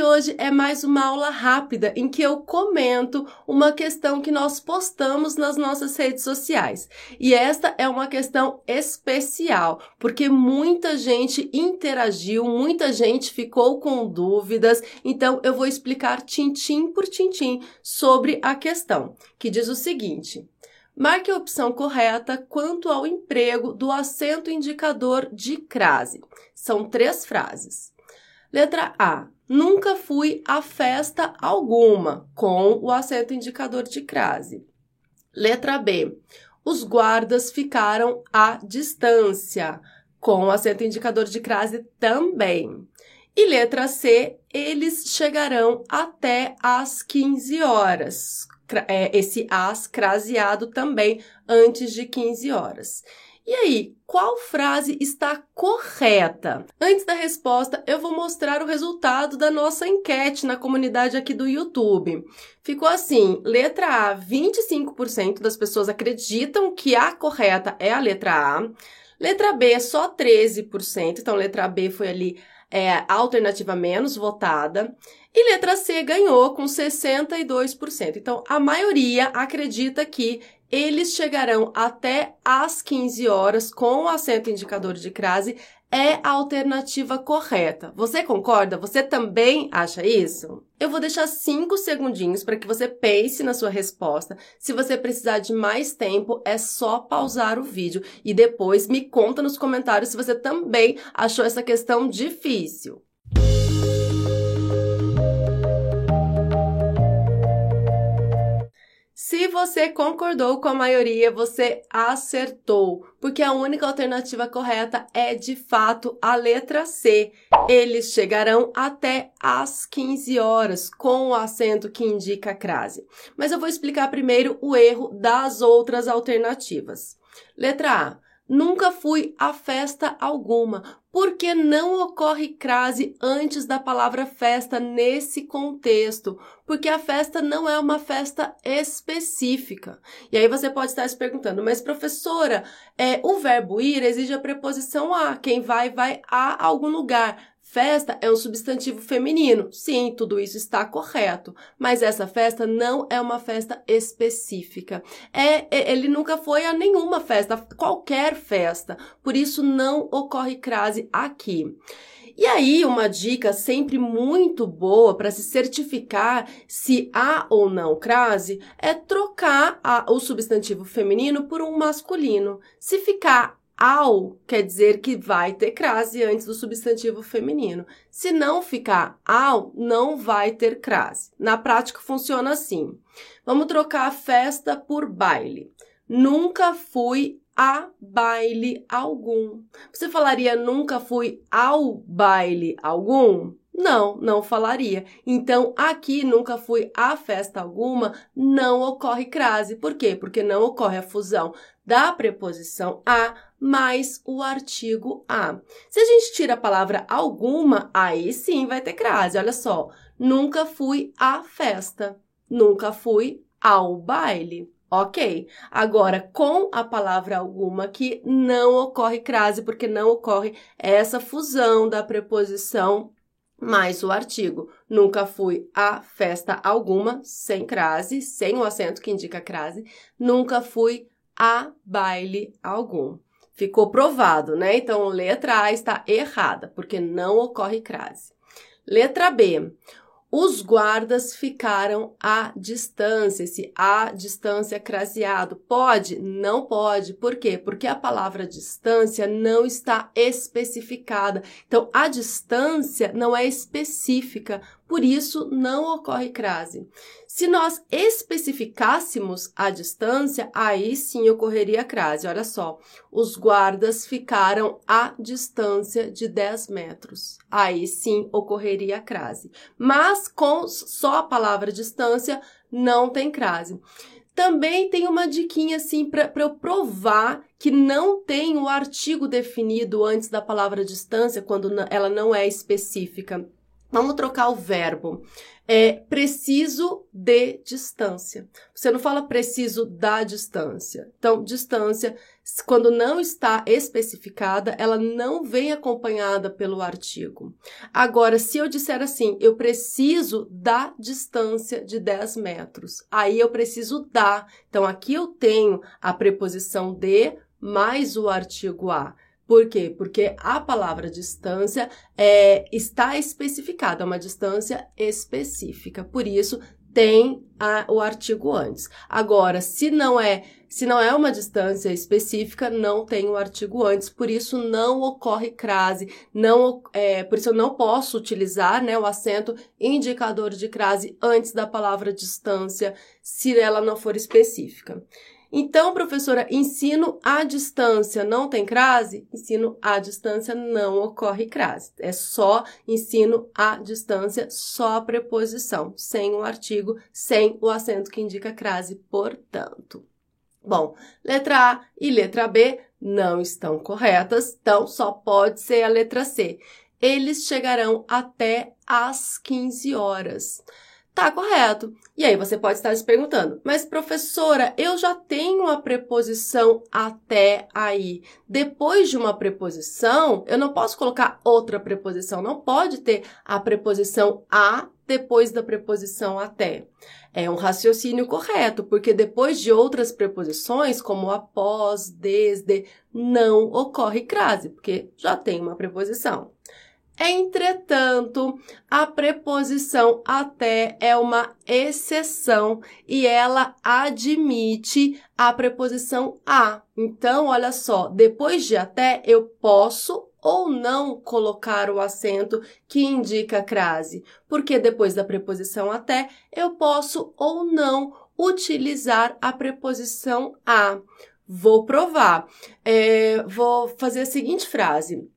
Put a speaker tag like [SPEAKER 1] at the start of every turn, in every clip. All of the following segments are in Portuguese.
[SPEAKER 1] De hoje é mais uma aula rápida em que eu comento uma questão que nós postamos nas nossas redes sociais. E esta é uma questão especial, porque muita gente interagiu, muita gente ficou com dúvidas, então eu vou explicar tintim por tintim sobre a questão, que diz o seguinte: Marque a opção correta quanto ao emprego do acento indicador de crase. São três frases. Letra A. Nunca fui a festa alguma, com o acento indicador de crase. Letra B. Os guardas ficaram à distância, com o acento indicador de crase também. E letra C, eles chegarão até às 15 horas. É, esse as craseado também antes de 15 horas. E aí, qual frase está correta? Antes da resposta, eu vou mostrar o resultado da nossa enquete na comunidade aqui do YouTube. Ficou assim: letra A, 25% das pessoas acreditam que a correta é a letra A. Letra B, só 13%, então letra B foi ali é, a alternativa menos votada. E letra C ganhou com 62%. Então, a maioria acredita que eles chegarão até às 15 horas com o acento indicador de crase é a alternativa correta. Você concorda? Você também acha isso? Eu vou deixar cinco segundinhos para que você pense na sua resposta. Se você precisar de mais tempo, é só pausar o vídeo e depois me conta nos comentários se você também achou essa questão difícil. Se você concordou com a maioria, você acertou, porque a única alternativa correta é de fato a letra C. Eles chegarão até às 15 horas com o acento que indica a crase. Mas eu vou explicar primeiro o erro das outras alternativas. Letra A. Nunca fui a festa alguma, porque não ocorre crase antes da palavra festa nesse contexto, porque a festa não é uma festa específica. E aí você pode estar se perguntando, mas professora, é, o verbo ir exige a preposição a, quem vai, vai a algum lugar. Festa é um substantivo feminino. Sim, tudo isso está correto. Mas essa festa não é uma festa específica. É, é, ele nunca foi a nenhuma festa, qualquer festa. Por isso não ocorre crase aqui. E aí, uma dica sempre muito boa para se certificar se há ou não crase é trocar a, o substantivo feminino por um masculino. Se ficar ao quer dizer que vai ter crase antes do substantivo feminino. Se não ficar ao, não vai ter crase. Na prática funciona assim. Vamos trocar a festa por baile. Nunca fui a baile algum. Você falaria nunca fui ao baile algum? Não, não falaria. Então, aqui nunca fui a festa alguma, não ocorre crase. Por quê? Porque não ocorre a fusão da preposição a mais o artigo a. Se a gente tira a palavra alguma, aí sim vai ter crase. Olha só, nunca fui à festa, nunca fui ao baile. Ok? Agora, com a palavra alguma que não ocorre crase, porque não ocorre essa fusão da preposição mais o artigo. Nunca fui a festa alguma, sem crase, sem o acento que indica crase. Nunca fui a baile algum. Ficou provado, né? Então, letra A está errada, porque não ocorre crase. Letra B. Os guardas ficaram à distância. Esse à distância craseado pode? Não pode. Por quê? Porque a palavra distância não está especificada. Então, a distância não é específica. Por isso não ocorre crase. Se nós especificássemos a distância, aí sim ocorreria crase. Olha só, os guardas ficaram à distância de 10 metros. Aí sim ocorreria crase. Mas com só a palavra distância, não tem crase. Também tem uma diquinha assim para eu provar que não tem o artigo definido antes da palavra distância quando ela não é específica. Vamos trocar o verbo. É preciso de distância. Você não fala preciso da distância. Então, distância, quando não está especificada, ela não vem acompanhada pelo artigo. Agora, se eu disser assim, eu preciso da distância de 10 metros, aí eu preciso da. Então, aqui eu tenho a preposição de mais o artigo a. Por quê? Porque a palavra distância é, está especificada, é uma distância específica. Por isso, tem a, o artigo antes. Agora, se não é se não é uma distância específica, não tem o artigo antes, por isso não ocorre crase, não, é, por isso eu não posso utilizar né, o acento indicador de crase antes da palavra distância, se ela não for específica. Então, professora, ensino à distância não tem crase? Ensino à distância não ocorre crase. É só ensino à distância, só a preposição, sem o artigo, sem o acento que indica crase, portanto. Bom, letra A e letra B não estão corretas, então só pode ser a letra C. Eles chegarão até às 15 horas. Tá correto. E aí você pode estar se perguntando, mas professora, eu já tenho a preposição até aí. Depois de uma preposição, eu não posso colocar outra preposição. Não pode ter a preposição a depois da preposição até. É um raciocínio correto, porque depois de outras preposições, como após, desde, não ocorre crase, porque já tem uma preposição. Entretanto, a preposição até é uma exceção e ela admite a preposição a. Então, olha só, depois de até eu posso ou não colocar o acento que indica crase, porque depois da preposição até eu posso ou não utilizar a preposição a. Vou provar. É, vou fazer a seguinte frase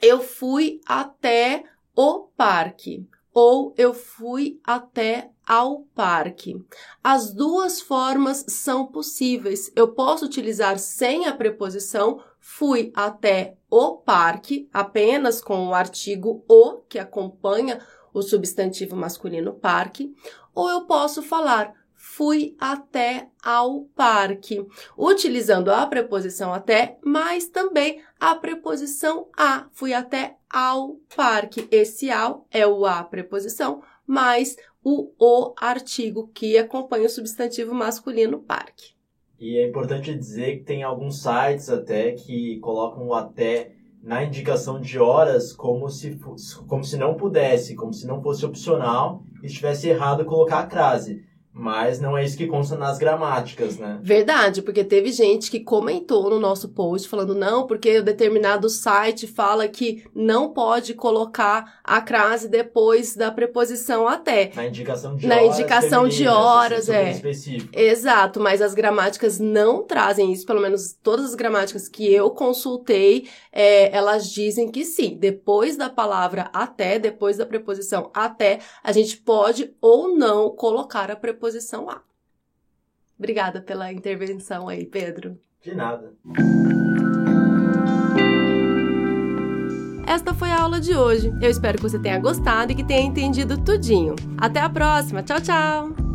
[SPEAKER 1] eu fui até o parque ou eu fui até ao parque. As duas formas são possíveis. Eu posso utilizar sem a preposição fui até o parque, apenas com o artigo o que acompanha o substantivo masculino parque, ou eu posso falar fui até ao parque, utilizando a preposição até, mas também a preposição a. Fui até ao parque. Esse ao é o a preposição, mais o o artigo que acompanha o substantivo masculino parque.
[SPEAKER 2] E é importante dizer que tem alguns sites até que colocam o até na indicação de horas como se, como se não pudesse, como se não fosse opcional e estivesse errado colocar a crase. Mas não é isso que consta nas gramáticas, né?
[SPEAKER 1] Verdade, porque teve gente que comentou no nosso post falando não, porque o determinado site fala que não pode colocar a crase depois da preposição até.
[SPEAKER 2] Na indicação de
[SPEAKER 1] Na
[SPEAKER 2] horas.
[SPEAKER 1] indicação de horas, é.
[SPEAKER 2] Específico.
[SPEAKER 1] Exato, mas as gramáticas não trazem isso, pelo menos todas as gramáticas que eu consultei, é, elas dizem que sim, depois da palavra até, depois da preposição até, a gente pode ou não colocar a preposição preposição a. Obrigada pela intervenção aí, Pedro.
[SPEAKER 2] De nada.
[SPEAKER 1] Esta foi a aula de hoje. Eu espero que você tenha gostado e que tenha entendido tudinho. Até a próxima. Tchau, tchau!